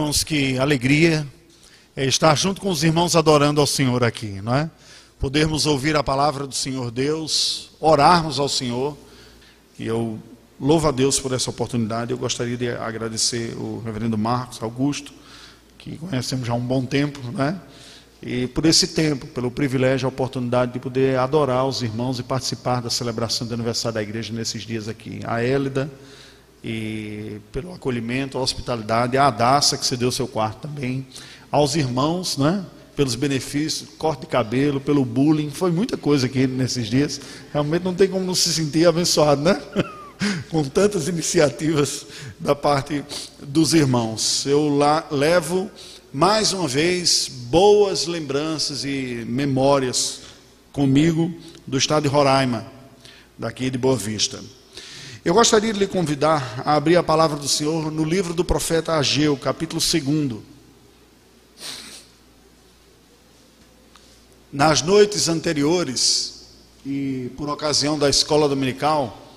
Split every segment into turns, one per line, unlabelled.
Irmãos, que alegria é estar junto com os irmãos adorando ao Senhor aqui, não é? Podermos ouvir a palavra do Senhor Deus, orarmos ao Senhor. E eu louvo a Deus por essa oportunidade. Eu gostaria de agradecer o reverendo Marcos Augusto, que conhecemos já há um bom tempo, né? E por esse tempo, pelo privilégio, a oportunidade de poder adorar os irmãos e participar da celebração do aniversário da igreja nesses dias aqui. A Hélida, e pelo acolhimento, a hospitalidade, a Adassa, que cedeu seu quarto também, aos irmãos, né? pelos benefícios, corte de cabelo, pelo bullying, foi muita coisa aqui nesses dias. Realmente não tem como não se sentir abençoado, né? Com tantas iniciativas da parte dos irmãos. Eu lá levo mais uma vez boas lembranças e memórias comigo do estado de Roraima, daqui de Boa Vista. Eu gostaria de lhe convidar a abrir a palavra do Senhor no livro do profeta Ageu, capítulo 2. Nas noites anteriores, e por ocasião da escola dominical,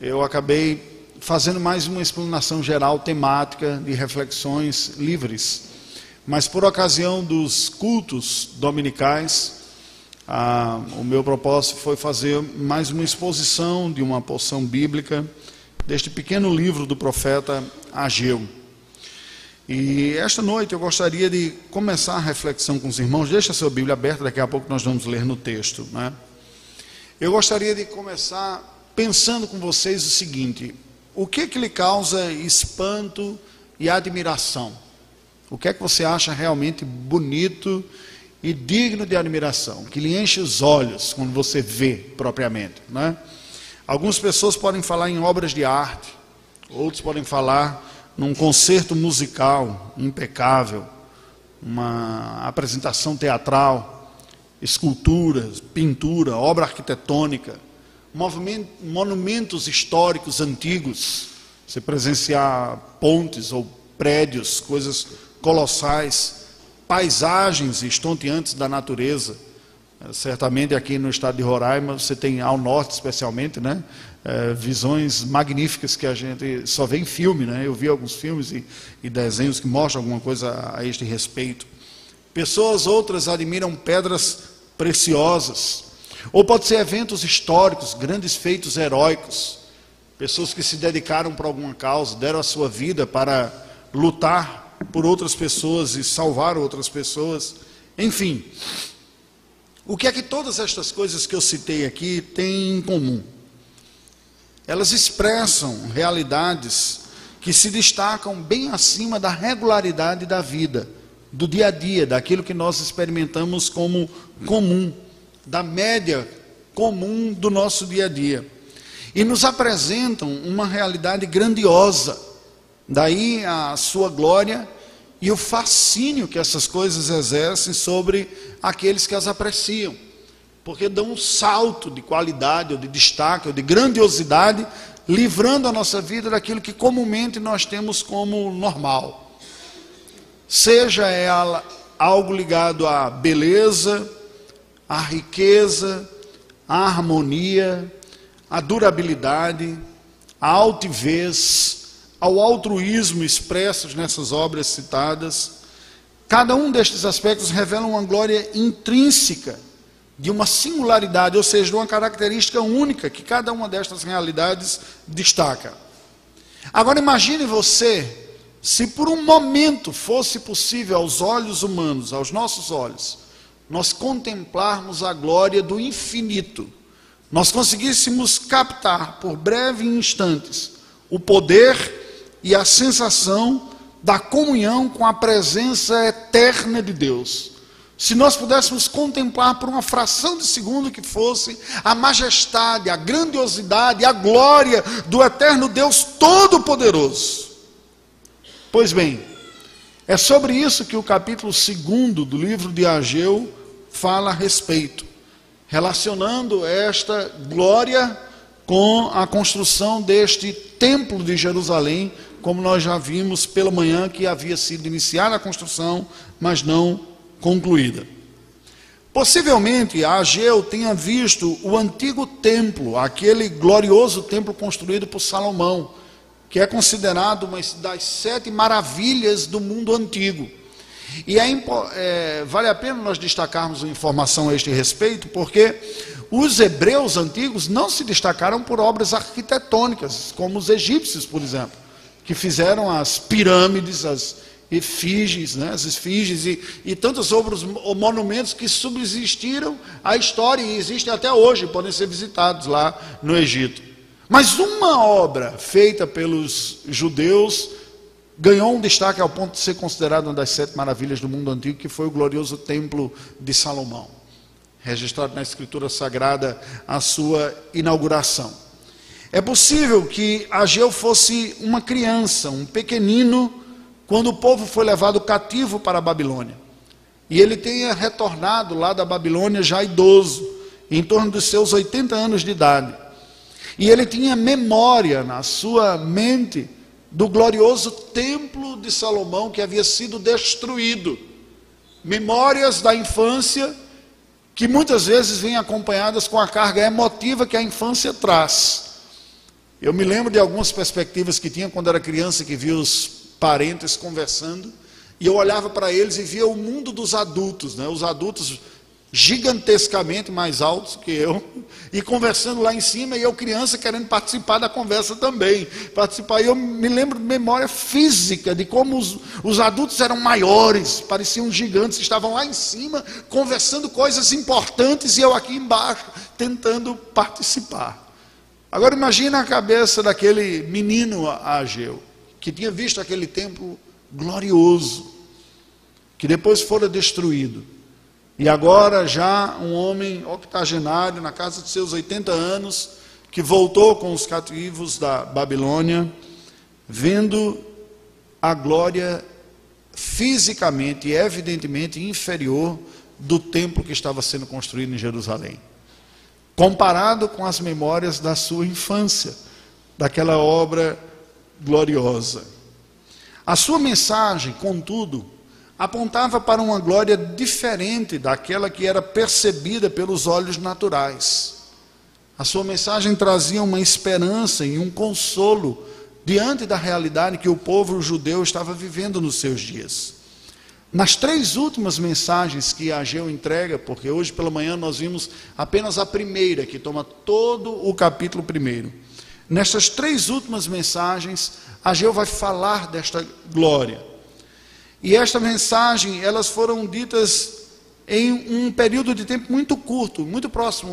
eu acabei fazendo mais uma explanação geral temática de reflexões livres. Mas por ocasião dos cultos dominicais, ah, o meu propósito foi fazer mais uma exposição de uma porção bíblica deste pequeno livro do profeta Ageu. E esta noite eu gostaria de começar a reflexão com os irmãos. Deixa a sua Bíblia aberta, daqui a pouco nós vamos ler no texto. Né? Eu gostaria de começar pensando com vocês o seguinte: o que, que lhe causa espanto e admiração? O que é que você acha realmente bonito e digno de admiração, que lhe enche os olhos quando você vê propriamente. Né? Algumas pessoas podem falar em obras de arte, outros podem falar num concerto musical impecável, uma apresentação teatral, esculturas, pintura, obra arquitetônica, monumentos históricos antigos, você presenciar pontes ou prédios, coisas colossais paisagens estonteantes da natureza. É, certamente aqui no estado de Roraima, você tem ao norte especialmente, né? É, visões magníficas que a gente só vê em filme, né? Eu vi alguns filmes e, e desenhos que mostram alguma coisa a este respeito. Pessoas outras admiram pedras preciosas. Ou pode ser eventos históricos, grandes feitos heróicos. Pessoas que se dedicaram para alguma causa, deram a sua vida para lutar por outras pessoas e salvar outras pessoas. Enfim, o que é que todas estas coisas que eu citei aqui têm em comum? Elas expressam realidades que se destacam bem acima da regularidade da vida, do dia a dia, daquilo que nós experimentamos como comum, da média comum do nosso dia a dia. E nos apresentam uma realidade grandiosa Daí a sua glória e o fascínio que essas coisas exercem sobre aqueles que as apreciam, porque dão um salto de qualidade, ou de destaque, ou de grandiosidade, livrando a nossa vida daquilo que comumente nós temos como normal. Seja ela algo ligado à beleza, à riqueza, à harmonia, à durabilidade, à altivez, ao altruísmo expressos nessas obras citadas, cada um destes aspectos revela uma glória intrínseca de uma singularidade, ou seja, de uma característica única que cada uma destas realidades destaca. Agora imagine você se por um momento fosse possível aos olhos humanos, aos nossos olhos, nós contemplarmos a glória do infinito, nós conseguíssemos captar por breves instantes o poder e a sensação da comunhão com a presença eterna de Deus. Se nós pudéssemos contemplar por uma fração de segundo que fosse a majestade, a grandiosidade, a glória do eterno Deus Todo-Poderoso. Pois bem, é sobre isso que o capítulo 2 do livro de Ageu fala a respeito, relacionando esta glória com a construção deste templo de Jerusalém como nós já vimos pela manhã que havia sido iniciada a construção, mas não concluída. Possivelmente Ageu tenha visto o antigo templo, aquele glorioso templo construído por Salomão, que é considerado uma das sete maravilhas do mundo antigo. E é, é, vale a pena nós destacarmos uma informação a este respeito, porque os hebreus antigos não se destacaram por obras arquitetônicas, como os egípcios, por exemplo, que fizeram as pirâmides, as efígies, né, as esfinges e, e tantos outros monumentos que subsistiram à história e existem até hoje, podem ser visitados lá no Egito. Mas uma obra feita pelos judeus ganhou um destaque ao ponto de ser considerado uma das sete maravilhas do mundo antigo, que foi o glorioso Templo de Salomão, registrado na Escritura Sagrada a sua inauguração. É possível que Ageu fosse uma criança, um pequenino, quando o povo foi levado cativo para a Babilônia. E ele tenha retornado lá da Babilônia já idoso, em torno dos seus 80 anos de idade. E ele tinha memória na sua mente do glorioso templo de Salomão que havia sido destruído. Memórias da infância que muitas vezes vêm acompanhadas com a carga emotiva que a infância traz. Eu me lembro de algumas perspectivas que tinha quando era criança, que via os parentes conversando, e eu olhava para eles e via o mundo dos adultos, né? os adultos gigantescamente mais altos que eu, e conversando lá em cima, e eu criança querendo participar da conversa também, participar, e eu me lembro de memória física, de como os, os adultos eram maiores, pareciam gigantes, estavam lá em cima, conversando coisas importantes, e eu aqui embaixo, tentando participar. Agora imagina a cabeça daquele menino Ageu, que tinha visto aquele templo glorioso, que depois fora destruído. E agora já um homem octogenário, na casa de seus 80 anos, que voltou com os cativos da Babilônia, vendo a glória fisicamente e evidentemente inferior do templo que estava sendo construído em Jerusalém. Comparado com as memórias da sua infância, daquela obra gloriosa. A sua mensagem, contudo, apontava para uma glória diferente daquela que era percebida pelos olhos naturais. A sua mensagem trazia uma esperança e um consolo diante da realidade que o povo judeu estava vivendo nos seus dias. Nas três últimas mensagens que Ageu entrega, porque hoje pela manhã nós vimos apenas a primeira, que toma todo o capítulo primeiro. Nestas três últimas mensagens, Ageu vai falar desta glória. E esta mensagem, elas foram ditas em um período de tempo muito curto, muito próximo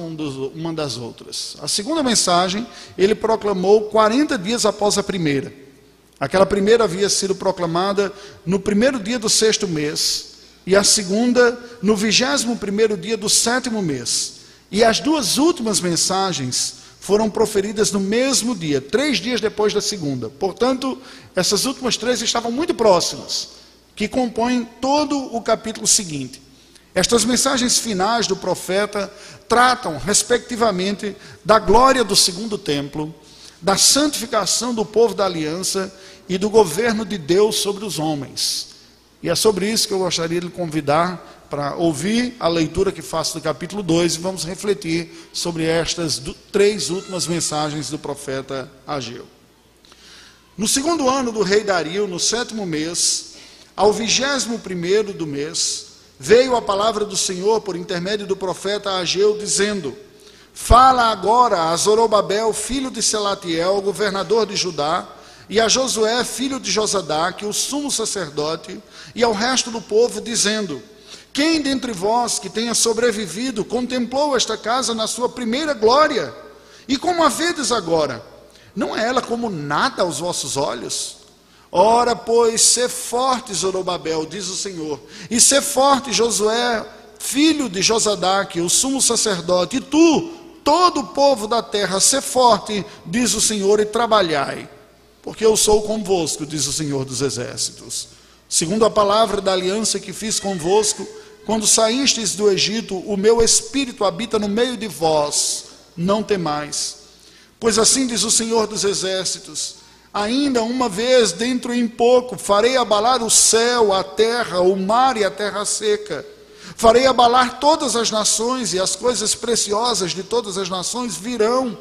uma das outras. A segunda mensagem, ele proclamou 40 dias após a primeira. Aquela primeira havia sido proclamada no primeiro dia do sexto mês, e a segunda no vigésimo primeiro dia do sétimo mês. E as duas últimas mensagens foram proferidas no mesmo dia, três dias depois da segunda. Portanto, essas últimas três estavam muito próximas, que compõem todo o capítulo seguinte. Estas mensagens finais do profeta tratam, respectivamente, da glória do segundo templo, da santificação do povo da aliança e do governo de Deus sobre os homens. E é sobre isso que eu gostaria de convidar para ouvir a leitura que faço do capítulo 2 e vamos refletir sobre estas três últimas mensagens do profeta Ageu. No segundo ano do rei Dario, no sétimo mês, ao vigésimo primeiro do mês, veio a palavra do Senhor por intermédio do profeta Ageu, dizendo: Fala agora a Zorobabel, filho de Selatiel, governador de Judá, e a Josué, filho de Josadaque, o sumo sacerdote, e ao resto do povo, dizendo: quem dentre vós que tenha sobrevivido contemplou esta casa na sua primeira glória? E como a vedes agora? Não é ela como nada aos vossos olhos? Ora, pois, sê forte, Zorobabel, diz o Senhor, e sê forte, Josué, filho de Josadaque, o sumo sacerdote, e tu, todo o povo da terra, sê forte, diz o Senhor, e trabalhai, porque eu sou convosco, diz o Senhor dos exércitos. Segundo a palavra da aliança que fiz convosco, quando saístes do Egito, o meu espírito habita no meio de vós, não temais. Pois assim diz o Senhor dos Exércitos: ainda uma vez, dentro em pouco, farei abalar o céu, a terra, o mar e a terra seca. Farei abalar todas as nações, e as coisas preciosas de todas as nações virão,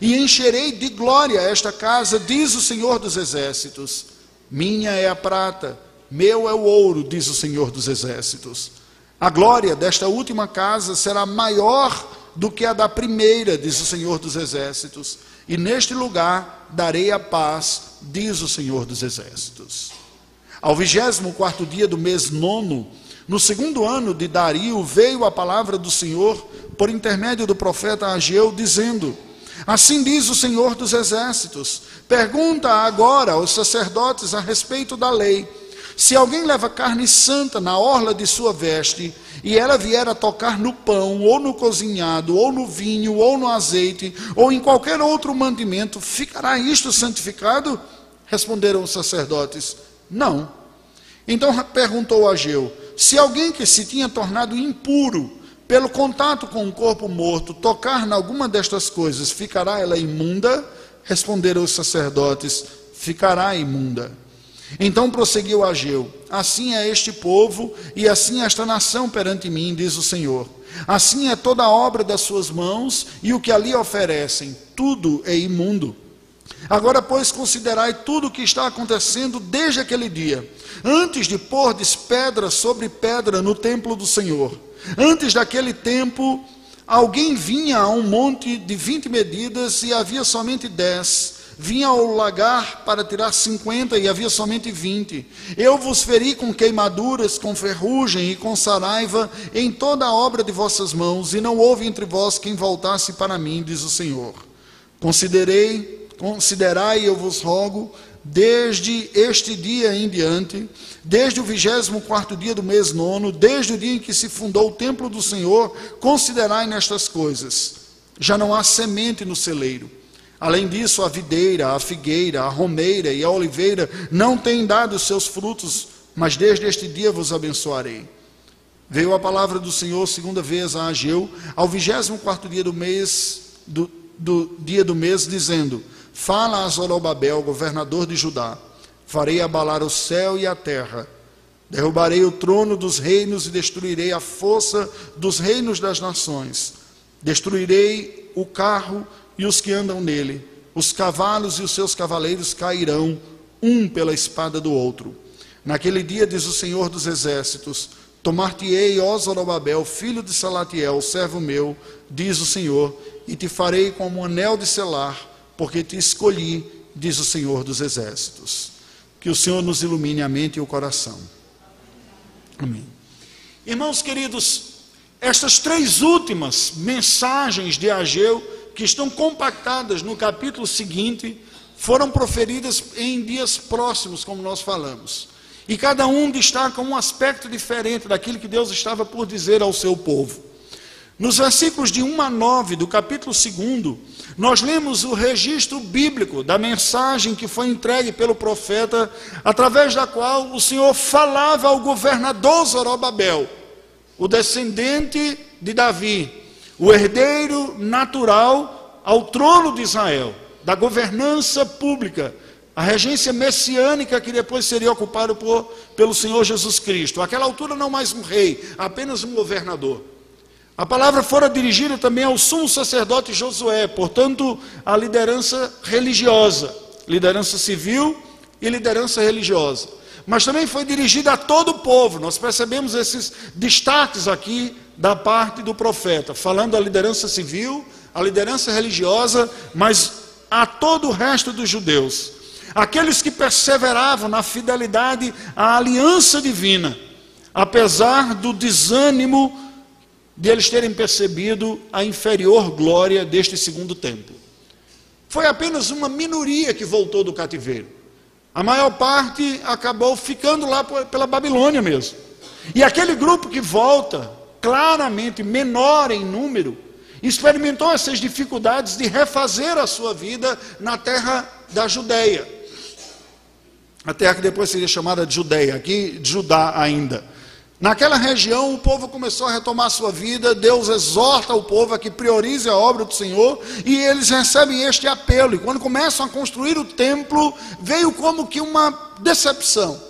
e encherei de glória esta casa, diz o Senhor dos Exércitos. Minha é a prata, meu é o ouro, diz o Senhor dos Exércitos. A glória desta última casa será maior do que a da primeira, diz o Senhor dos Exércitos. E neste lugar darei a paz, diz o Senhor dos Exércitos. Ao vigésimo quarto dia do mês nono, no segundo ano de Dario, veio a palavra do Senhor por intermédio do profeta Ageu, dizendo: Assim diz o Senhor dos Exércitos: Pergunta agora aos sacerdotes a respeito da lei. Se alguém leva carne santa na orla de sua veste, e ela vier a tocar no pão, ou no cozinhado, ou no vinho, ou no azeite, ou em qualquer outro mandamento, ficará isto santificado? Responderam os sacerdotes: não. Então perguntou Ageu: se alguém que se tinha tornado impuro pelo contato com um corpo morto tocar em alguma destas coisas, ficará ela imunda? Responderam os sacerdotes: ficará imunda. Então prosseguiu Ageu: Assim é este povo e assim esta nação perante mim, diz o Senhor. Assim é toda a obra das suas mãos e o que ali oferecem, tudo é imundo. Agora, pois, considerai tudo o que está acontecendo desde aquele dia, antes de pordes pedra sobre pedra no templo do Senhor. Antes daquele tempo, alguém vinha a um monte de vinte medidas e havia somente dez. Vinha ao lagar para tirar cinquenta e havia somente vinte. Eu vos feri com queimaduras, com ferrugem e com saraiva em toda a obra de vossas mãos, e não houve entre vós quem voltasse para mim, diz o Senhor. Considerei Considerai, eu vos rogo, desde este dia em diante, desde o vigésimo quarto dia do mês nono, desde o dia em que se fundou o templo do Senhor, considerai nestas coisas. Já não há semente no celeiro. Além disso, a videira, a figueira, a romeira e a oliveira não têm dado seus frutos, mas desde este dia vos abençoarei. Veio a palavra do Senhor segunda vez a Ageu, ao vigésimo quarto dia do mês, do, do dia do mês, dizendo: Fala a Zorobabel, governador de Judá: Farei abalar o céu e a terra, derrubarei o trono dos reinos e destruirei a força dos reinos das nações. Destruirei o carro e os que andam nele, os cavalos e os seus cavaleiros cairão, um pela espada do outro. Naquele dia, diz o Senhor dos Exércitos: Tomar-te-ei, ó Zorobabel, filho de Salatiel, servo meu, diz o Senhor, e te farei como um anel de selar porque te escolhi, diz o Senhor dos Exércitos. Que o Senhor nos ilumine a mente e o coração. Amém. Irmãos queridos, estas três últimas mensagens de Ageu, que estão compactadas no capítulo seguinte, foram proferidas em dias próximos, como nós falamos. E cada um destaca um aspecto diferente daquilo que Deus estava por dizer ao seu povo. Nos versículos de 1 a 9 do capítulo 2, nós lemos o registro bíblico da mensagem que foi entregue pelo profeta, através da qual o Senhor falava ao governador Zorobabel, o descendente de Davi, o herdeiro natural ao trono de Israel, da governança pública, a regência messiânica que depois seria ocupada pelo Senhor Jesus Cristo. Àquela altura, não mais um rei, apenas um governador. A palavra fora dirigida também ao sumo sacerdote Josué, portanto, a liderança religiosa, liderança civil e liderança religiosa. Mas também foi dirigida a todo o povo. Nós percebemos esses destaques aqui da parte do profeta, falando a liderança civil, a liderança religiosa, mas a todo o resto dos judeus. Aqueles que perseveravam na fidelidade à aliança divina, apesar do desânimo de eles terem percebido a inferior glória deste segundo templo. Foi apenas uma minoria que voltou do cativeiro. A maior parte acabou ficando lá pela Babilônia mesmo. E aquele grupo que volta, claramente menor em número, experimentou essas dificuldades de refazer a sua vida na terra da Judéia. A terra que depois seria chamada de Judeia, aqui Judá ainda. Naquela região, o povo começou a retomar sua vida. Deus exorta o povo a que priorize a obra do Senhor e eles recebem este apelo. E quando começam a construir o templo, veio como que uma decepção.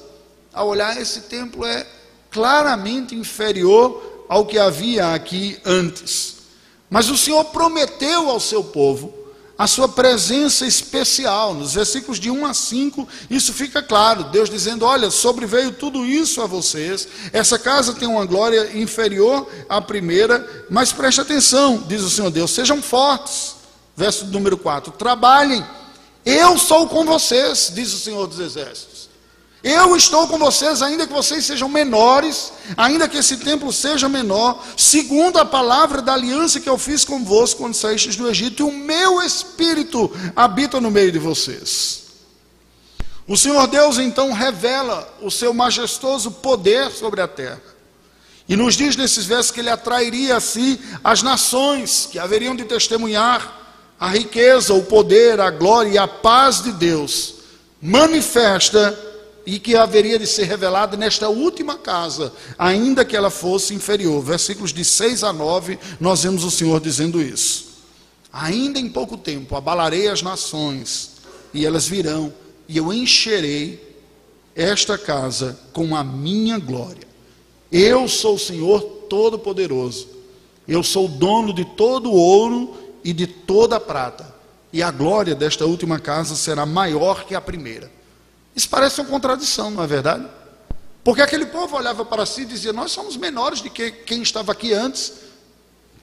Ao olhar, esse templo é claramente inferior ao que havia aqui antes. Mas o Senhor prometeu ao seu povo, a sua presença especial. Nos versículos de 1 a 5, isso fica claro. Deus dizendo: Olha, sobreveio tudo isso a vocês. Essa casa tem uma glória inferior à primeira, mas preste atenção, diz o Senhor Deus: sejam fortes. Verso número 4: Trabalhem, eu sou com vocês, diz o Senhor dos Exércitos. Eu estou com vocês, ainda que vocês sejam menores, ainda que esse templo seja menor, segundo a palavra da aliança que eu fiz convosco quando saístes do Egito, e o meu espírito habita no meio de vocês. O Senhor Deus então revela o seu majestoso poder sobre a terra. E nos diz nesses versos que ele atrairia a si as nações que haveriam de testemunhar a riqueza, o poder, a glória e a paz de Deus manifesta e que haveria de ser revelada nesta última casa, ainda que ela fosse inferior. Versículos de 6 a 9, nós vemos o Senhor dizendo isso. Ainda em pouco tempo abalarei as nações, e elas virão, e eu encherei esta casa com a minha glória. Eu sou o Senhor Todo-Poderoso. Eu sou o dono de todo o ouro e de toda a prata. E a glória desta última casa será maior que a primeira. Isso parece uma contradição, não é verdade? Porque aquele povo olhava para si e dizia: Nós somos menores de que quem estava aqui antes,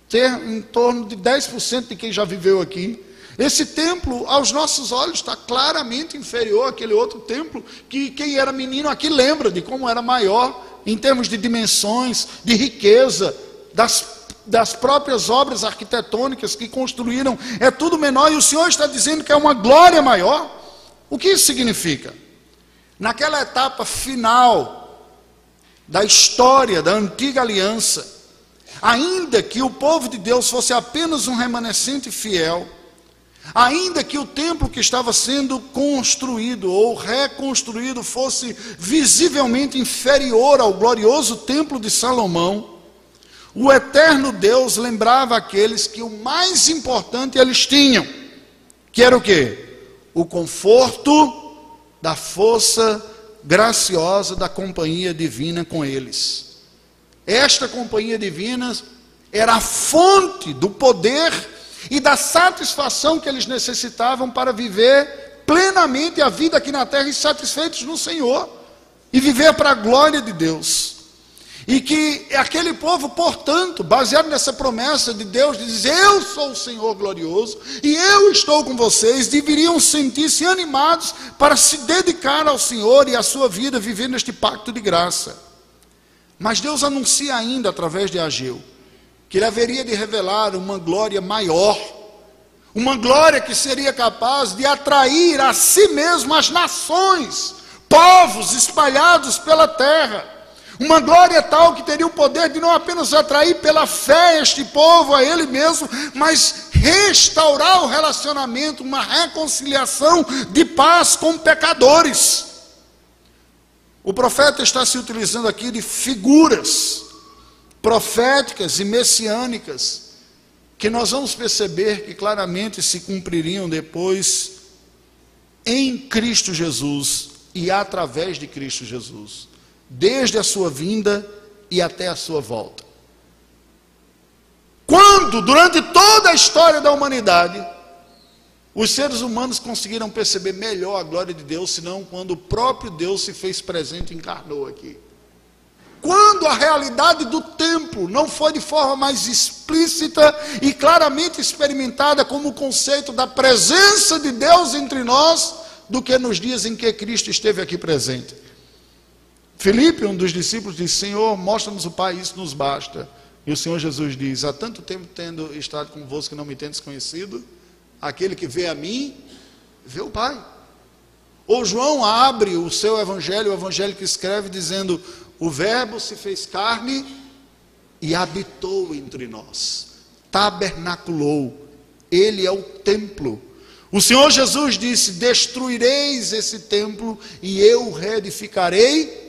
ter em torno de 10% de quem já viveu aqui. Esse templo, aos nossos olhos, está claramente inferior àquele outro templo, que quem era menino aqui lembra de como era maior, em termos de dimensões, de riqueza, das, das próprias obras arquitetônicas que construíram, é tudo menor, e o Senhor está dizendo que é uma glória maior. O que isso significa? Naquela etapa final da história da antiga aliança, ainda que o povo de Deus fosse apenas um remanescente fiel, ainda que o templo que estava sendo construído ou reconstruído fosse visivelmente inferior ao glorioso templo de Salomão, o eterno Deus lembrava aqueles que o mais importante eles tinham, que era o quê? O conforto da força graciosa da companhia divina com eles. Esta companhia divina era a fonte do poder e da satisfação que eles necessitavam para viver plenamente a vida aqui na terra e satisfeitos no Senhor e viver para a glória de Deus. E que aquele povo, portanto, baseado nessa promessa de Deus, de dizer: Eu sou o Senhor glorioso e eu estou com vocês, deveriam sentir-se animados para se dedicar ao Senhor e à sua vida, vivendo este pacto de graça. Mas Deus anuncia ainda, através de Ageu, que ele haveria de revelar uma glória maior, uma glória que seria capaz de atrair a si mesmo as nações, povos espalhados pela terra uma glória tal que teria o poder de não apenas atrair pela fé este povo a ele mesmo, mas restaurar o relacionamento, uma reconciliação de paz com pecadores. O profeta está se utilizando aqui de figuras proféticas e messiânicas que nós vamos perceber que claramente se cumpririam depois em Cristo Jesus e através de Cristo Jesus desde a sua vinda e até a sua volta. Quando, durante toda a história da humanidade, os seres humanos conseguiram perceber melhor a glória de Deus, senão quando o próprio Deus se fez presente e encarnou aqui. Quando a realidade do templo não foi de forma mais explícita e claramente experimentada como o conceito da presença de Deus entre nós, do que nos dias em que Cristo esteve aqui presente. Felipe, um dos discípulos, disse: Senhor, mostra-nos o Pai, isso nos basta. E o Senhor Jesus diz: Há tanto tempo tendo estado convosco que não me tendes conhecido, aquele que vê a mim, vê o Pai. Ou João abre o seu evangelho, o evangelho que escreve, dizendo: O Verbo se fez carne e habitou entre nós, tabernaculou, ele é o templo. O Senhor Jesus disse: Destruireis esse templo e eu reedificarei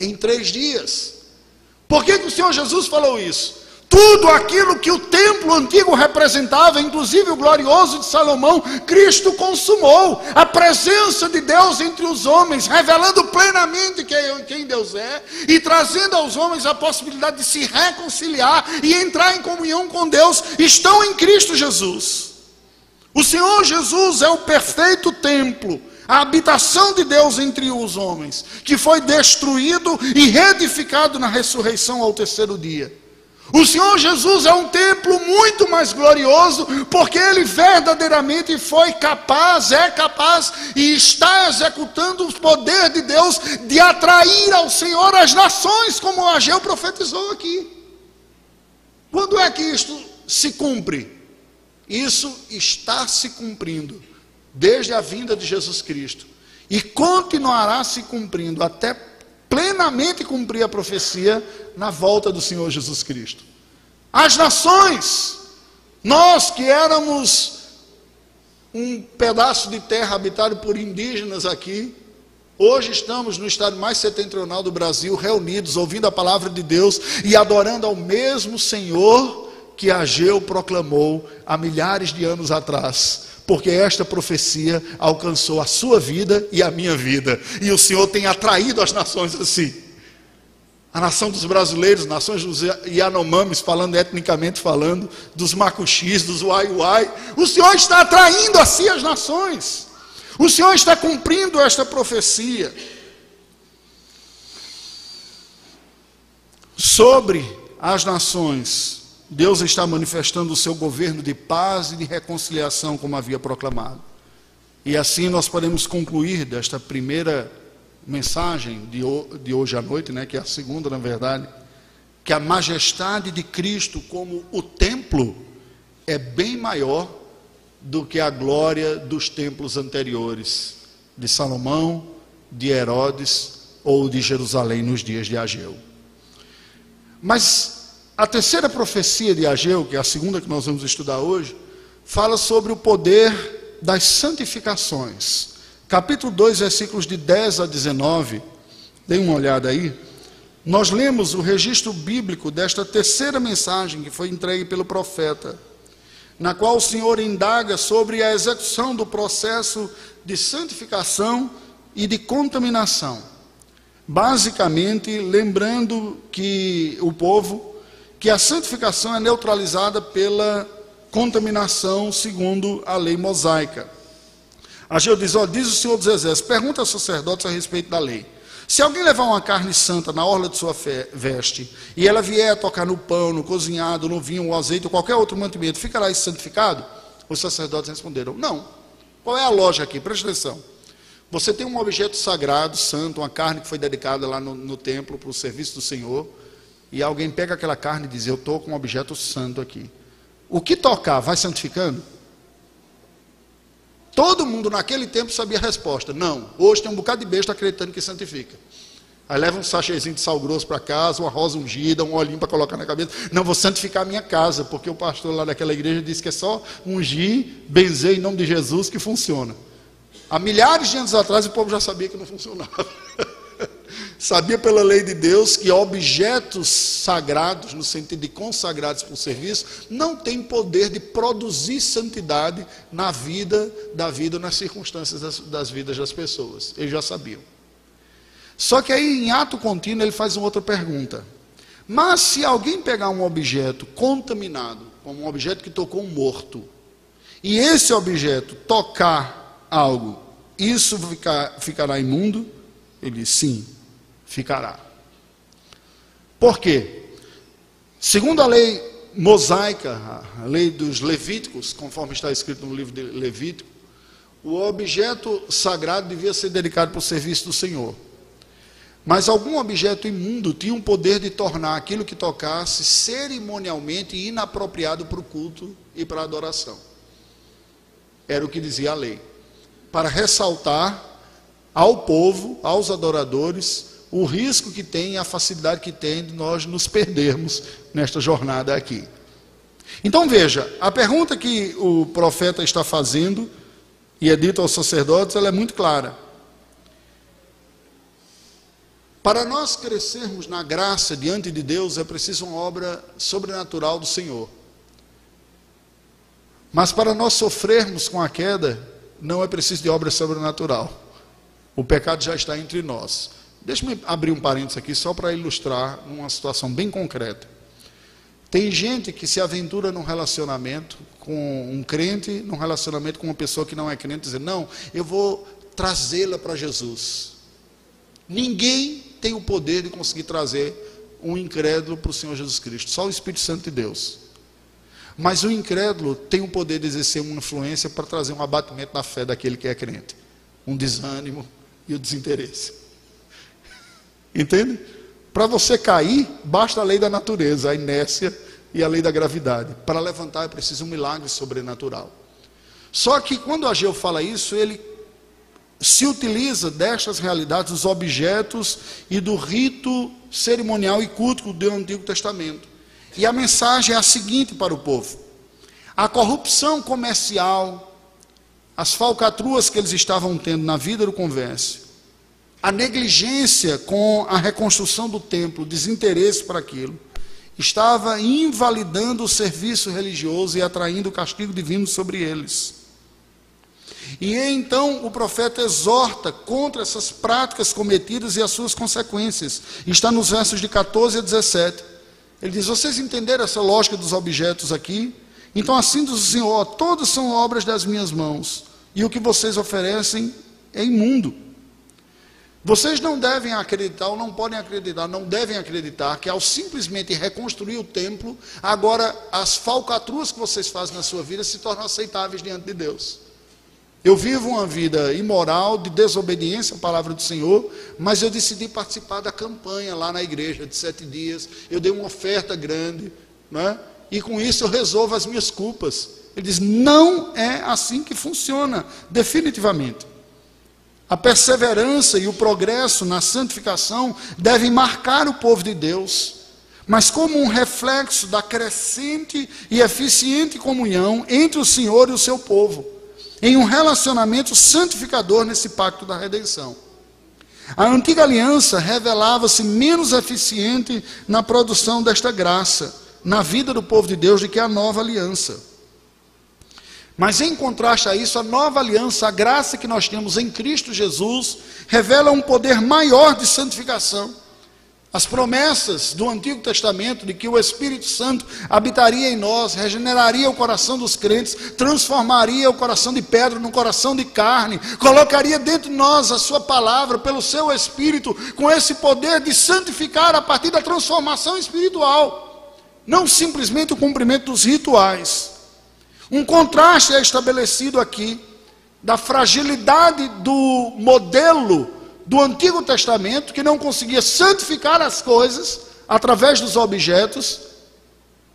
em três dias. Por que, que o Senhor Jesus falou isso? Tudo aquilo que o templo antigo representava, inclusive o glorioso de Salomão, Cristo consumou. A presença de Deus entre os homens, revelando plenamente quem Deus é e trazendo aos homens a possibilidade de se reconciliar e entrar em comunhão com Deus, estão em Cristo Jesus. O Senhor Jesus é o perfeito templo, a habitação de Deus entre os homens, que foi destruído e reedificado na ressurreição ao terceiro dia. O Senhor Jesus é um templo muito mais glorioso, porque ele verdadeiramente foi capaz, é capaz e está executando o poder de Deus de atrair ao Senhor as nações, como o Ageu profetizou aqui. Quando é que isto se cumpre? Isso está se cumprindo desde a vinda de Jesus Cristo e continuará se cumprindo até plenamente cumprir a profecia na volta do Senhor Jesus Cristo. As nações, nós que éramos um pedaço de terra habitado por indígenas aqui, hoje estamos no estado mais setentrional do Brasil, reunidos, ouvindo a palavra de Deus e adorando ao mesmo Senhor que Ageu proclamou há milhares de anos atrás porque esta profecia alcançou a sua vida e a minha vida, e o Senhor tem atraído as nações assim. A nação dos brasileiros, nações dos Yanomamis, falando etnicamente falando, dos Macuxis, dos Uai-Uai, o Senhor está atraindo assim as nações. O Senhor está cumprindo esta profecia. Sobre as nações, Deus está manifestando o seu governo de paz e de reconciliação, como havia proclamado. E assim nós podemos concluir desta primeira mensagem de hoje à noite, né, que é a segunda, na verdade, que a majestade de Cristo como o templo é bem maior do que a glória dos templos anteriores, de Salomão, de Herodes ou de Jerusalém nos dias de Ageu. Mas a terceira profecia de Ageu, que é a segunda que nós vamos estudar hoje, fala sobre o poder das santificações. Capítulo 2, versículos de 10 a 19. Dê uma olhada aí. Nós lemos o registro bíblico desta terceira mensagem que foi entregue pelo profeta, na qual o Senhor indaga sobre a execução do processo de santificação e de contaminação. Basicamente, lembrando que o povo que a santificação é neutralizada pela contaminação segundo a lei mosaica. Ageu diz: ó, diz o Senhor dos Exércitos, pergunta aos sacerdotes a respeito da lei. Se alguém levar uma carne santa na orla de sua veste, e ela vier a tocar no pão, no cozinhado, no vinho, no azeite ou qualquer outro mantimento, ficará isso santificado? Os sacerdotes responderam: Não. Qual é a lógica aqui? Presta atenção. Você tem um objeto sagrado, santo, uma carne que foi dedicada lá no, no templo para o serviço do Senhor e alguém pega aquela carne e diz: Eu estou com um objeto santo aqui. O que tocar vai santificando? Todo mundo naquele tempo sabia a resposta. Não. Hoje tem um bocado de besta acreditando que santifica. Aí leva um sachêzinho de sal grosso para casa, uma rosa ungida, um olhinho para colocar na cabeça. Não, vou santificar a minha casa, porque o pastor lá daquela igreja disse que é só ungir, benzer em nome de Jesus que funciona. Há milhares de anos atrás o povo já sabia que não funcionava. Sabia pela lei de Deus que objetos sagrados, no sentido de consagrados por serviço, não têm poder de produzir santidade na vida da vida, nas circunstâncias das, das vidas das pessoas. Eles já sabiam. Só que aí, em ato contínuo, ele faz uma outra pergunta. Mas se alguém pegar um objeto contaminado, como um objeto que tocou um morto, e esse objeto tocar algo, isso ficará imundo? Ele sim ficará. Por quê? Segundo a lei mosaica, a lei dos Levíticos, conforme está escrito no livro de Levítico, o objeto sagrado devia ser dedicado para o serviço do Senhor. Mas algum objeto imundo tinha o poder de tornar aquilo que tocasse cerimonialmente inapropriado para o culto e para a adoração. Era o que dizia a lei. Para ressaltar ao povo, aos adoradores, o risco que tem a facilidade que tem de nós nos perdermos nesta jornada aqui. Então veja, a pergunta que o profeta está fazendo e é dito aos sacerdotes, ela é muito clara. Para nós crescermos na graça diante de Deus é preciso uma obra sobrenatural do Senhor. Mas para nós sofrermos com a queda, não é preciso de obra sobrenatural. O pecado já está entre nós. Deixa-me abrir um parênteses aqui só para ilustrar uma situação bem concreta. Tem gente que se aventura num relacionamento com um crente, num relacionamento com uma pessoa que não é crente, dizendo: Não, eu vou trazê-la para Jesus. Ninguém tem o poder de conseguir trazer um incrédulo para o Senhor Jesus Cristo, só o Espírito Santo de Deus. Mas o incrédulo tem o poder de exercer uma influência para trazer um abatimento na fé daquele que é crente, um desânimo e o desinteresse. Entende? Para você cair, basta a lei da natureza, a inércia e a lei da gravidade. Para levantar é preciso um milagre sobrenatural. Só que quando Ageu fala isso, ele se utiliza destas realidades, dos objetos e do rito cerimonial e culto do Antigo Testamento. E a mensagem é a seguinte para o povo: a corrupção comercial, as falcatruas que eles estavam tendo na vida do comércio, a negligência com a reconstrução do templo, desinteresse para aquilo, estava invalidando o serviço religioso e atraindo o castigo divino sobre eles. E então o profeta exorta contra essas práticas cometidas e as suas consequências. Está nos versos de 14 a 17. Ele diz: Vocês entenderam essa lógica dos objetos aqui? Então, assim diz o Senhor: Todos são obras das minhas mãos, e o que vocês oferecem é imundo. Vocês não devem acreditar, ou não podem acreditar, não devem acreditar que ao simplesmente reconstruir o templo, agora as falcatruas que vocês fazem na sua vida se tornam aceitáveis diante de Deus. Eu vivo uma vida imoral, de desobediência à palavra do Senhor, mas eu decidi participar da campanha lá na igreja de sete dias. Eu dei uma oferta grande, né? e com isso eu resolvo as minhas culpas. Ele diz: não é assim que funciona, definitivamente. A perseverança e o progresso na santificação devem marcar o povo de Deus, mas como um reflexo da crescente e eficiente comunhão entre o Senhor e o seu povo em um relacionamento santificador nesse pacto da redenção. A antiga aliança revelava-se menos eficiente na produção desta graça, na vida do povo de Deus, do que a nova aliança. Mas em contraste a isso, a nova aliança, a graça que nós temos em Cristo Jesus, revela um poder maior de santificação as promessas do Antigo Testamento de que o Espírito Santo habitaria em nós, regeneraria o coração dos crentes, transformaria o coração de pedra num coração de carne, colocaria dentro de nós a Sua palavra pelo Seu Espírito, com esse poder de santificar a partir da transformação espiritual, não simplesmente o cumprimento dos rituais. Um contraste é estabelecido aqui da fragilidade do modelo do Antigo Testamento que não conseguia santificar as coisas através dos objetos,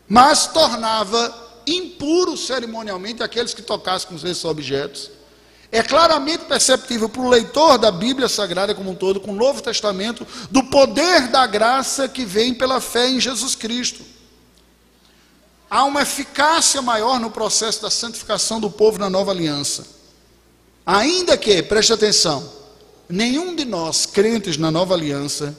mas tornava impuro cerimonialmente aqueles que tocassem com esses objetos. É claramente perceptível para o leitor da Bíblia Sagrada como um todo, com o Novo Testamento, do poder da graça que vem pela fé em Jesus Cristo. Há uma eficácia maior no processo da santificação do povo na nova aliança. Ainda que, preste atenção, nenhum de nós, crentes na nova aliança,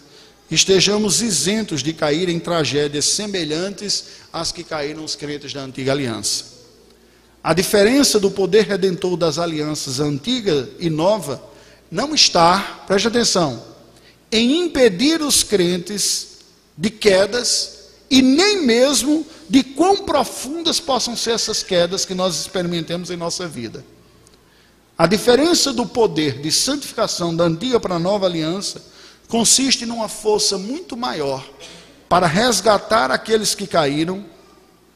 estejamos isentos de cair em tragédias semelhantes às que caíram os crentes da antiga aliança. A diferença do poder redentor das alianças antiga e nova não está, preste atenção, em impedir os crentes de quedas e nem mesmo de quão profundas possam ser essas quedas que nós experimentemos em nossa vida. A diferença do poder de santificação da antiga para a nova aliança consiste numa força muito maior para resgatar aqueles que caíram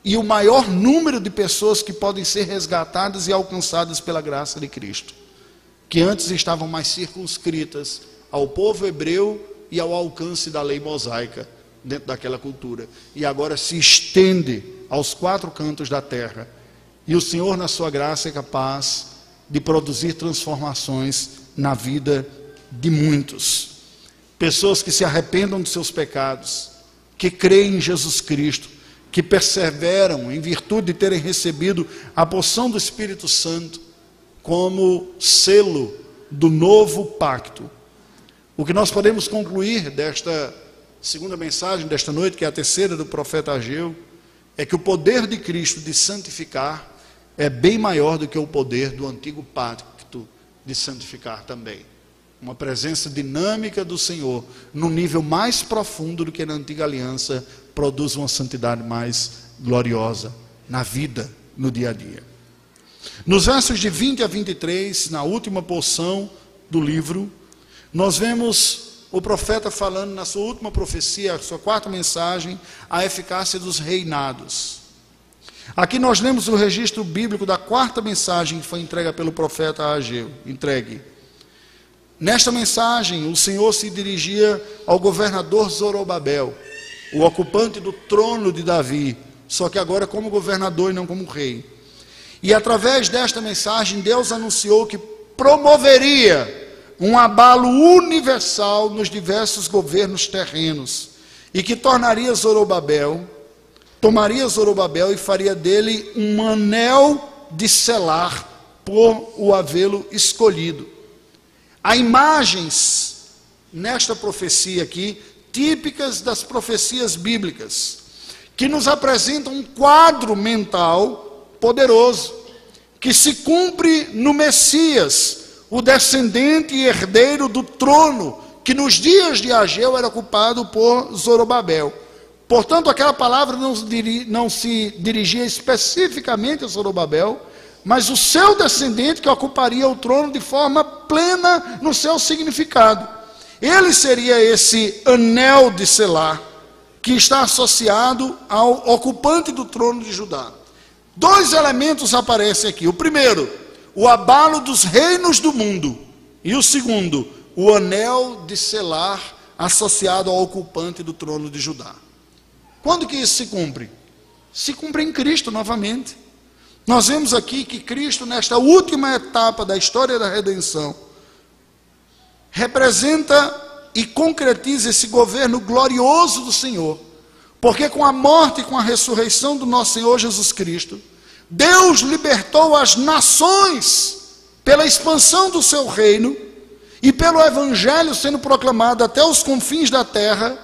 e o maior número de pessoas que podem ser resgatadas e alcançadas pela graça de Cristo, que antes estavam mais circunscritas ao povo hebreu e ao alcance da lei mosaica dentro daquela cultura, e agora se estende aos quatro cantos da terra. E o Senhor, na sua graça, é capaz de produzir transformações na vida de muitos. Pessoas que se arrependam dos seus pecados, que creem em Jesus Cristo, que perseveram em virtude de terem recebido a porção do Espírito Santo como selo do novo pacto. O que nós podemos concluir desta segunda mensagem desta noite, que é a terceira do profeta Ageu, é que o poder de Cristo de santificar é bem maior do que o poder do antigo pacto de santificar também. Uma presença dinâmica do Senhor, num nível mais profundo do que na antiga aliança, produz uma santidade mais gloriosa na vida, no dia a dia. Nos versos de 20 a 23, na última porção do livro, nós vemos o profeta falando na sua última profecia, a sua quarta mensagem, a eficácia dos reinados. Aqui nós lemos o registro bíblico da quarta mensagem que foi entregue pelo profeta Ageu, entregue. Nesta mensagem, o Senhor se dirigia ao governador Zorobabel, o ocupante do trono de Davi, só que agora como governador e não como rei. E através desta mensagem, Deus anunciou que promoveria um abalo universal nos diversos governos terrenos e que tornaria Zorobabel, tomaria Zorobabel e faria dele um anel de selar por o havê-lo escolhido. Há imagens nesta profecia aqui, típicas das profecias bíblicas, que nos apresentam um quadro mental poderoso, que se cumpre no Messias, o descendente e herdeiro do trono que nos dias de Ageu era ocupado por Zorobabel. Portanto, aquela palavra não, não se dirigia especificamente a Zorobabel, mas o seu descendente que ocuparia o trono de forma plena no seu significado. Ele seria esse anel de selar que está associado ao ocupante do trono de Judá. Dois elementos aparecem aqui. O primeiro, o abalo dos reinos do mundo. E o segundo, o anel de selar associado ao ocupante do trono de Judá. Quando que isso se cumpre? Se cumpre em Cristo novamente. Nós vemos aqui que Cristo, nesta última etapa da história da redenção, representa e concretiza esse governo glorioso do Senhor, porque com a morte e com a ressurreição do nosso Senhor Jesus Cristo, Deus libertou as nações pela expansão do seu reino e pelo evangelho sendo proclamado até os confins da terra,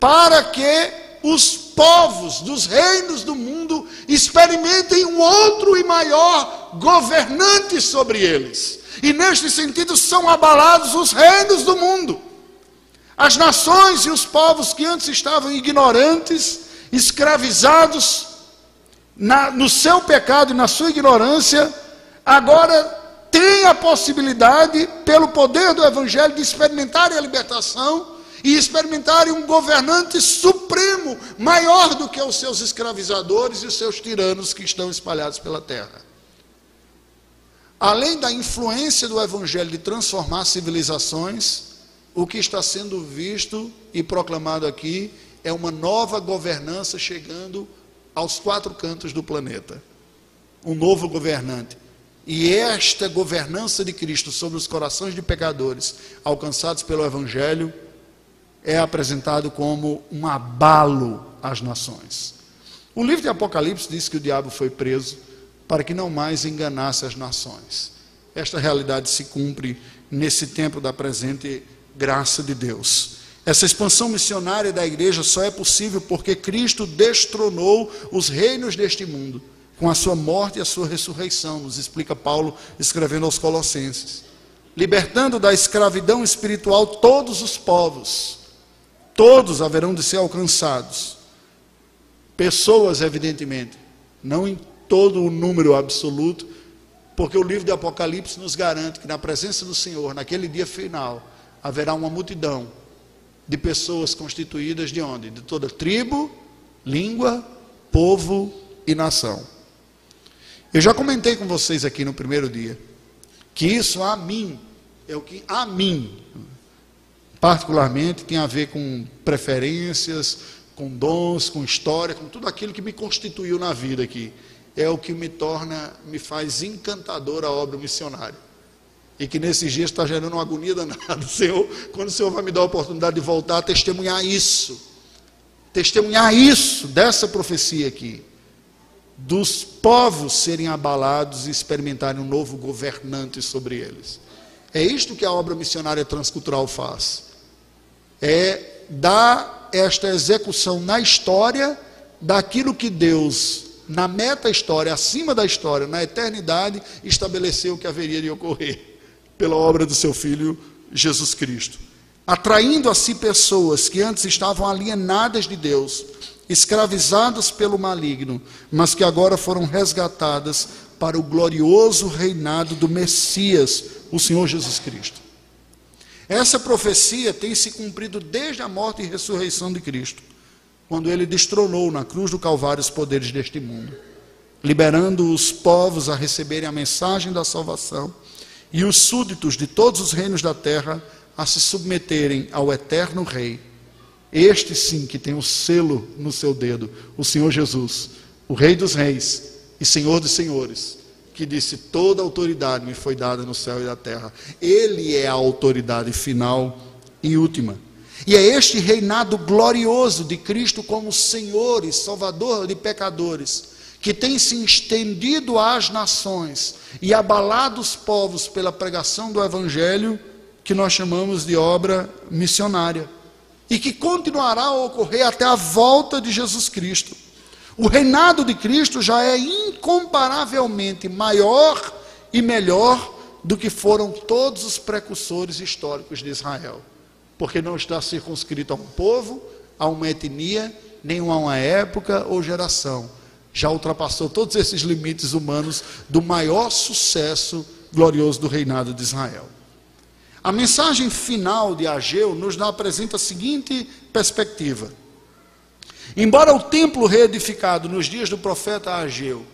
para que os povos dos reinos do mundo experimentem um outro e maior governante sobre eles. E neste sentido são abalados os reinos do mundo. As nações e os povos que antes estavam ignorantes, escravizados, na, no seu pecado e na sua ignorância, agora tem a possibilidade, pelo poder do Evangelho, de experimentarem a libertação e experimentarem um governante supremo, maior do que os seus escravizadores e os seus tiranos que estão espalhados pela terra. Além da influência do Evangelho de transformar civilizações, o que está sendo visto e proclamado aqui é uma nova governança chegando aos quatro cantos do planeta. Um novo governante. E esta governança de Cristo sobre os corações de pecadores alcançados pelo Evangelho é apresentado como um abalo às nações. O livro de Apocalipse diz que o diabo foi preso para que não mais enganasse as nações. Esta realidade se cumpre nesse tempo da presente graça de Deus. Essa expansão missionária da igreja só é possível porque Cristo destronou os reinos deste mundo com a sua morte e a sua ressurreição, nos explica Paulo escrevendo aos Colossenses. Libertando da escravidão espiritual todos os povos, todos haverão de ser alcançados. Pessoas, evidentemente, não em todo o número absoluto, porque o livro de Apocalipse nos garante que na presença do Senhor, naquele dia final, haverá uma multidão de pessoas constituídas de onde? De toda tribo, língua, povo e nação. Eu já comentei com vocês aqui no primeiro dia que isso a mim é o que a mim particularmente tem a ver com preferências, com dons, com história, com tudo aquilo que me constituiu na vida aqui. É o que me torna, me faz encantador a obra missionária e que nesses dias está gerando uma agonia danada. Senhor, quando o Senhor vai me dar a oportunidade de voltar a testemunhar isso, testemunhar isso, dessa profecia aqui, dos povos serem abalados e experimentarem um novo governante sobre eles. É isto que a obra missionária transcultural faz. É dar esta execução na história daquilo que Deus, na meta-história, acima da história, na eternidade, estabeleceu que haveria de ocorrer pela obra do seu Filho Jesus Cristo, atraindo a si pessoas que antes estavam alienadas de Deus escravizadas pelo maligno, mas que agora foram resgatadas para o glorioso reinado do Messias, o Senhor Jesus Cristo. Essa profecia tem se cumprido desde a morte e ressurreição de Cristo, quando ele destronou na cruz do Calvário os poderes deste mundo, liberando os povos a receberem a mensagem da salvação e os súditos de todos os reinos da terra a se submeterem ao eterno Rei. Este sim que tem o selo no seu dedo, o Senhor Jesus, o Rei dos Reis e Senhor dos Senhores, que disse: Toda autoridade me foi dada no céu e na terra. Ele é a autoridade final e última. E é este reinado glorioso de Cristo como Senhor e Salvador de pecadores, que tem se estendido às nações e abalado os povos pela pregação do Evangelho, que nós chamamos de obra missionária, e que continuará a ocorrer até a volta de Jesus Cristo. O reinado de Cristo já é incomparavelmente maior e melhor do que foram todos os precursores históricos de Israel, porque não está circunscrito a um povo, a uma etnia, nem a uma época ou geração. Já ultrapassou todos esses limites humanos do maior sucesso glorioso do reinado de Israel. A mensagem final de Ageu nos apresenta a seguinte perspectiva Embora o templo reedificado nos dias do profeta Ageu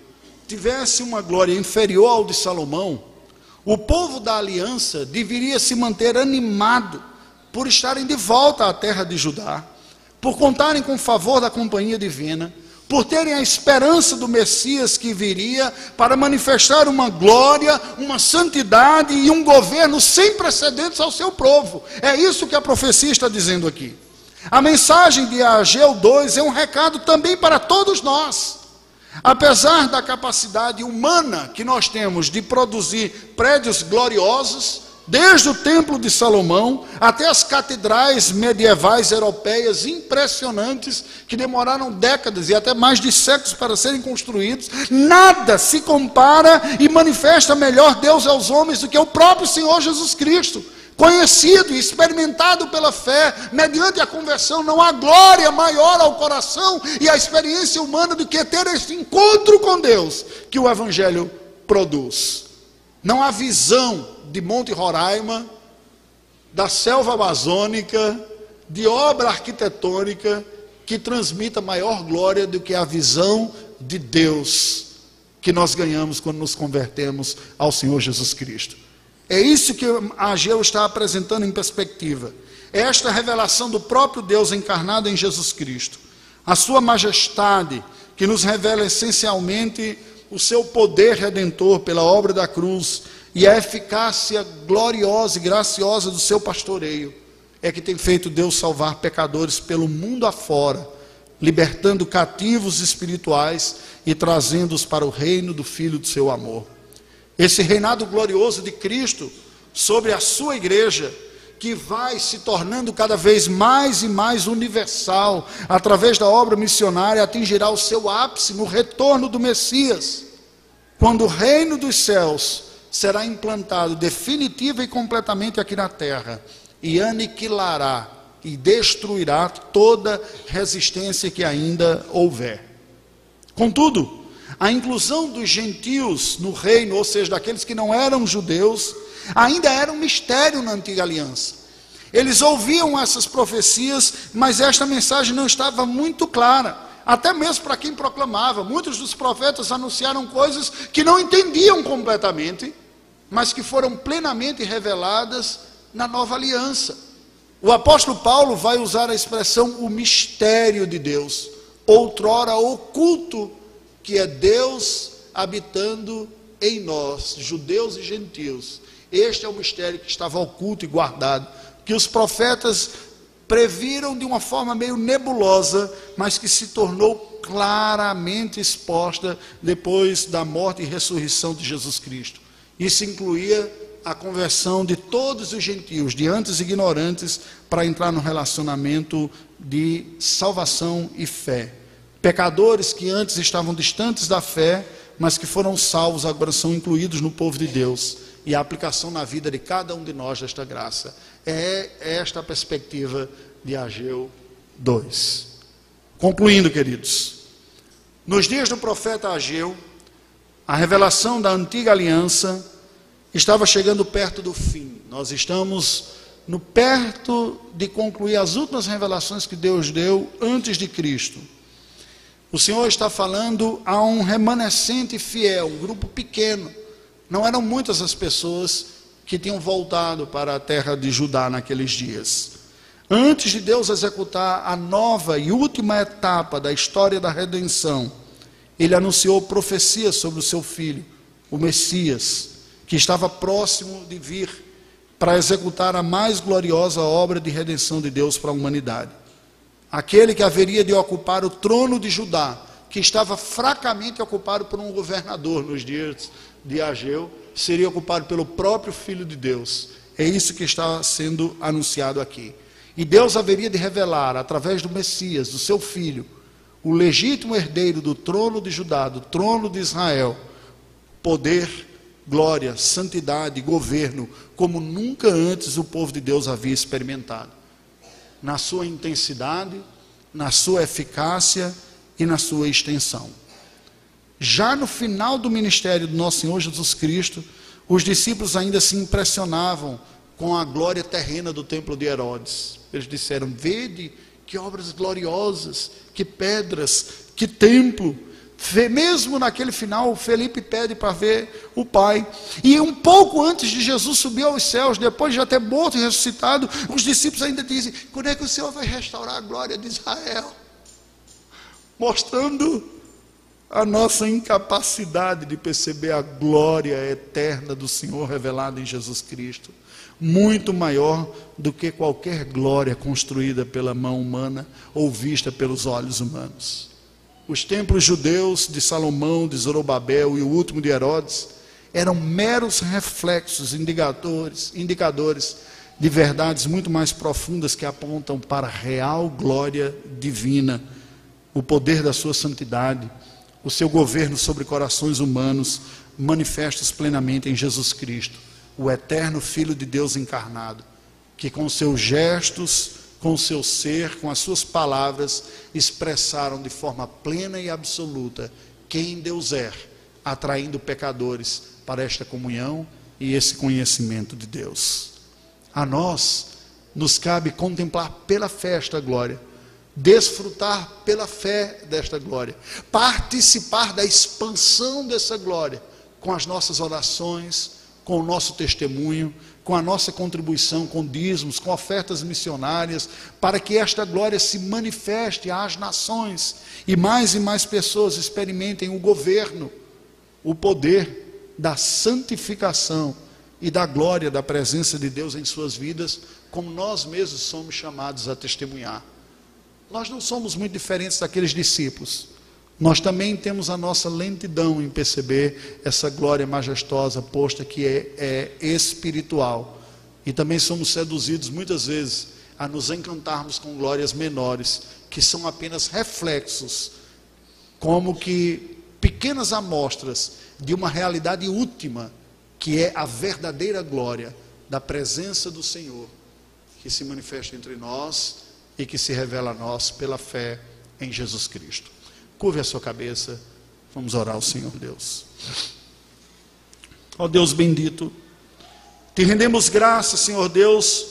tivesse uma glória inferior ao de Salomão, o povo da aliança deveria se manter animado por estarem de volta à terra de Judá, por contarem com o favor da companhia divina, por terem a esperança do Messias que viria para manifestar uma glória, uma santidade e um governo sem precedentes ao seu povo. É isso que a profecia está dizendo aqui. A mensagem de Ageu 2 é um recado também para todos nós. Apesar da capacidade humana que nós temos de produzir prédios gloriosos, desde o Templo de Salomão até as catedrais medievais europeias impressionantes, que demoraram décadas e até mais de séculos para serem construídos, nada se compara e manifesta melhor Deus aos homens do que o próprio Senhor Jesus Cristo conhecido e experimentado pela fé, mediante a conversão, não há glória maior ao coração e à experiência humana do que ter este encontro com Deus que o Evangelho produz. Não há visão de Monte Roraima, da selva amazônica, de obra arquitetônica que transmita maior glória do que a visão de Deus que nós ganhamos quando nos convertemos ao Senhor Jesus Cristo. É isso que Ageu está apresentando em perspectiva. É esta revelação do próprio Deus encarnado em Jesus Cristo. A sua majestade, que nos revela essencialmente o seu poder redentor pela obra da cruz e a eficácia gloriosa e graciosa do seu pastoreio, é que tem feito Deus salvar pecadores pelo mundo afora, libertando cativos espirituais e trazendo-os para o reino do Filho do seu amor. Esse reinado glorioso de Cristo sobre a sua igreja, que vai se tornando cada vez mais e mais universal, através da obra missionária, atingirá o seu ápice no retorno do Messias, quando o reino dos céus será implantado definitiva e completamente aqui na terra e aniquilará e destruirá toda resistência que ainda houver. Contudo, a inclusão dos gentios no reino, ou seja, daqueles que não eram judeus, ainda era um mistério na antiga aliança. Eles ouviam essas profecias, mas esta mensagem não estava muito clara, até mesmo para quem proclamava. Muitos dos profetas anunciaram coisas que não entendiam completamente, mas que foram plenamente reveladas na nova aliança. O apóstolo Paulo vai usar a expressão o mistério de Deus, outrora oculto que é Deus habitando em nós, judeus e gentios. Este é o mistério que estava oculto e guardado, que os profetas previram de uma forma meio nebulosa, mas que se tornou claramente exposta depois da morte e ressurreição de Jesus Cristo. Isso incluía a conversão de todos os gentios, de antes ignorantes, para entrar no relacionamento de salvação e fé. Pecadores que antes estavam distantes da fé, mas que foram salvos, agora são incluídos no povo de Deus. E a aplicação na vida de cada um de nós desta graça. É esta a perspectiva de Ageu 2. Concluindo, queridos, nos dias do profeta Ageu, a revelação da antiga aliança estava chegando perto do fim. Nós estamos no perto de concluir as últimas revelações que Deus deu antes de Cristo. O Senhor está falando a um remanescente fiel, um grupo pequeno. Não eram muitas as pessoas que tinham voltado para a terra de Judá naqueles dias. Antes de Deus executar a nova e última etapa da história da redenção, ele anunciou profecias sobre o seu filho, o Messias, que estava próximo de vir para executar a mais gloriosa obra de redenção de Deus para a humanidade. Aquele que haveria de ocupar o trono de Judá, que estava fracamente ocupado por um governador nos dias de Ageu, seria ocupado pelo próprio Filho de Deus. É isso que está sendo anunciado aqui. E Deus haveria de revelar, através do Messias, do seu Filho, o legítimo herdeiro do trono de Judá, do trono de Israel, poder, glória, santidade, governo, como nunca antes o povo de Deus havia experimentado. Na sua intensidade, na sua eficácia e na sua extensão. Já no final do ministério do nosso Senhor Jesus Cristo, os discípulos ainda se impressionavam com a glória terrena do templo de Herodes. Eles disseram: Vede que obras gloriosas, que pedras, que templo. Mesmo naquele final, Felipe pede para ver o Pai. E um pouco antes de Jesus subir aos céus, depois de já ter morto e ressuscitado, os discípulos ainda dizem: quando é que o Senhor vai restaurar a glória de Israel? Mostrando a nossa incapacidade de perceber a glória eterna do Senhor revelada em Jesus Cristo muito maior do que qualquer glória construída pela mão humana ou vista pelos olhos humanos. Os templos judeus de Salomão, de Zorobabel e o último de Herodes eram meros reflexos, indicadores, indicadores de verdades muito mais profundas que apontam para a real glória divina, o poder da sua santidade, o seu governo sobre corações humanos manifestos plenamente em Jesus Cristo o eterno Filho de Deus encarnado, que com seus gestos, com seu ser, com as suas palavras, expressaram de forma plena e absoluta quem Deus é, atraindo pecadores para esta comunhão e esse conhecimento de Deus. A nós nos cabe contemplar pela fé esta glória, desfrutar pela fé desta glória, participar da expansão dessa glória com as nossas orações, com o nosso testemunho, com a nossa contribuição, com dízimos, com ofertas missionárias, para que esta glória se manifeste às nações e mais e mais pessoas experimentem o governo, o poder da santificação e da glória da presença de Deus em suas vidas, como nós mesmos somos chamados a testemunhar. Nós não somos muito diferentes daqueles discípulos. Nós também temos a nossa lentidão em perceber essa glória majestosa posta que é, é espiritual. E também somos seduzidos muitas vezes a nos encantarmos com glórias menores, que são apenas reflexos, como que pequenas amostras de uma realidade última, que é a verdadeira glória da presença do Senhor, que se manifesta entre nós e que se revela a nós pela fé em Jesus Cristo. Curve a sua cabeça. Vamos orar ao Senhor Deus. Ó Deus bendito, te rendemos graças, Senhor Deus,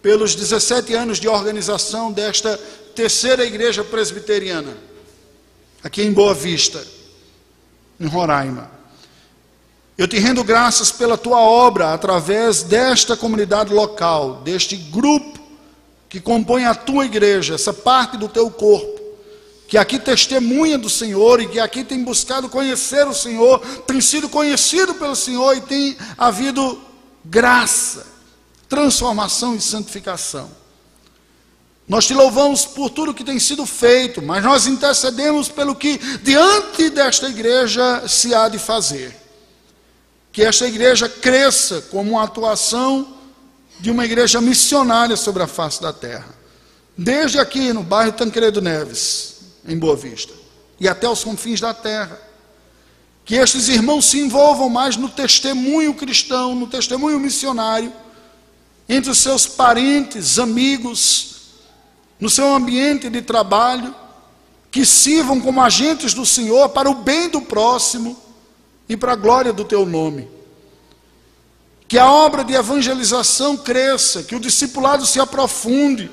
pelos 17 anos de organização desta terceira igreja presbiteriana, aqui em Boa Vista, em Roraima. Eu te rendo graças pela tua obra através desta comunidade local, deste grupo que compõe a tua igreja, essa parte do teu corpo que aqui testemunha do Senhor e que aqui tem buscado conhecer o Senhor, tem sido conhecido pelo Senhor e tem havido graça, transformação e santificação. Nós te louvamos por tudo que tem sido feito, mas nós intercedemos pelo que diante desta igreja se há de fazer. Que esta igreja cresça como uma atuação de uma igreja missionária sobre a face da terra. Desde aqui no bairro Tancredo Neves, em Boa Vista e até os confins da terra. Que estes irmãos se envolvam mais no testemunho cristão, no testemunho missionário, entre os seus parentes, amigos, no seu ambiente de trabalho, que sirvam como agentes do Senhor para o bem do próximo e para a glória do teu nome. Que a obra de evangelização cresça, que o discipulado se aprofunde,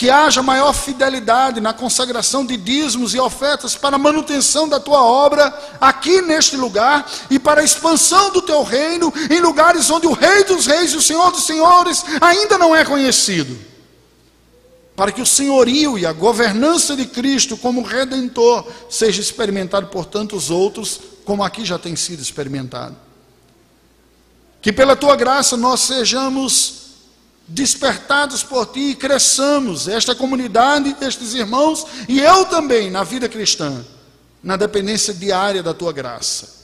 que haja maior fidelidade na consagração de dízimos e ofertas para a manutenção da tua obra aqui neste lugar e para a expansão do teu reino em lugares onde o Rei dos Reis e o Senhor dos Senhores ainda não é conhecido para que o senhorio e a governança de Cristo como redentor seja experimentado por tantos outros, como aqui já tem sido experimentado. Que pela tua graça nós sejamos despertados por ti e cresçamos, esta comunidade, estes irmãos e eu também na vida cristã, na dependência diária da tua graça.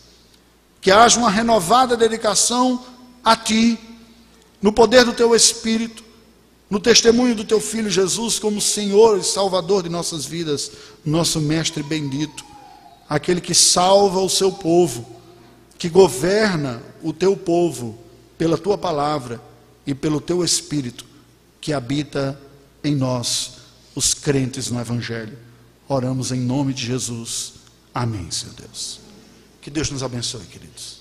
Que haja uma renovada dedicação a ti, no poder do teu Espírito, no testemunho do teu filho Jesus como Senhor e Salvador de nossas vidas, nosso mestre bendito, aquele que salva o seu povo, que governa o teu povo pela tua palavra e pelo teu espírito que habita em nós, os crentes no evangelho. Oramos em nome de Jesus. Amém, Senhor Deus. Que Deus nos abençoe, queridos.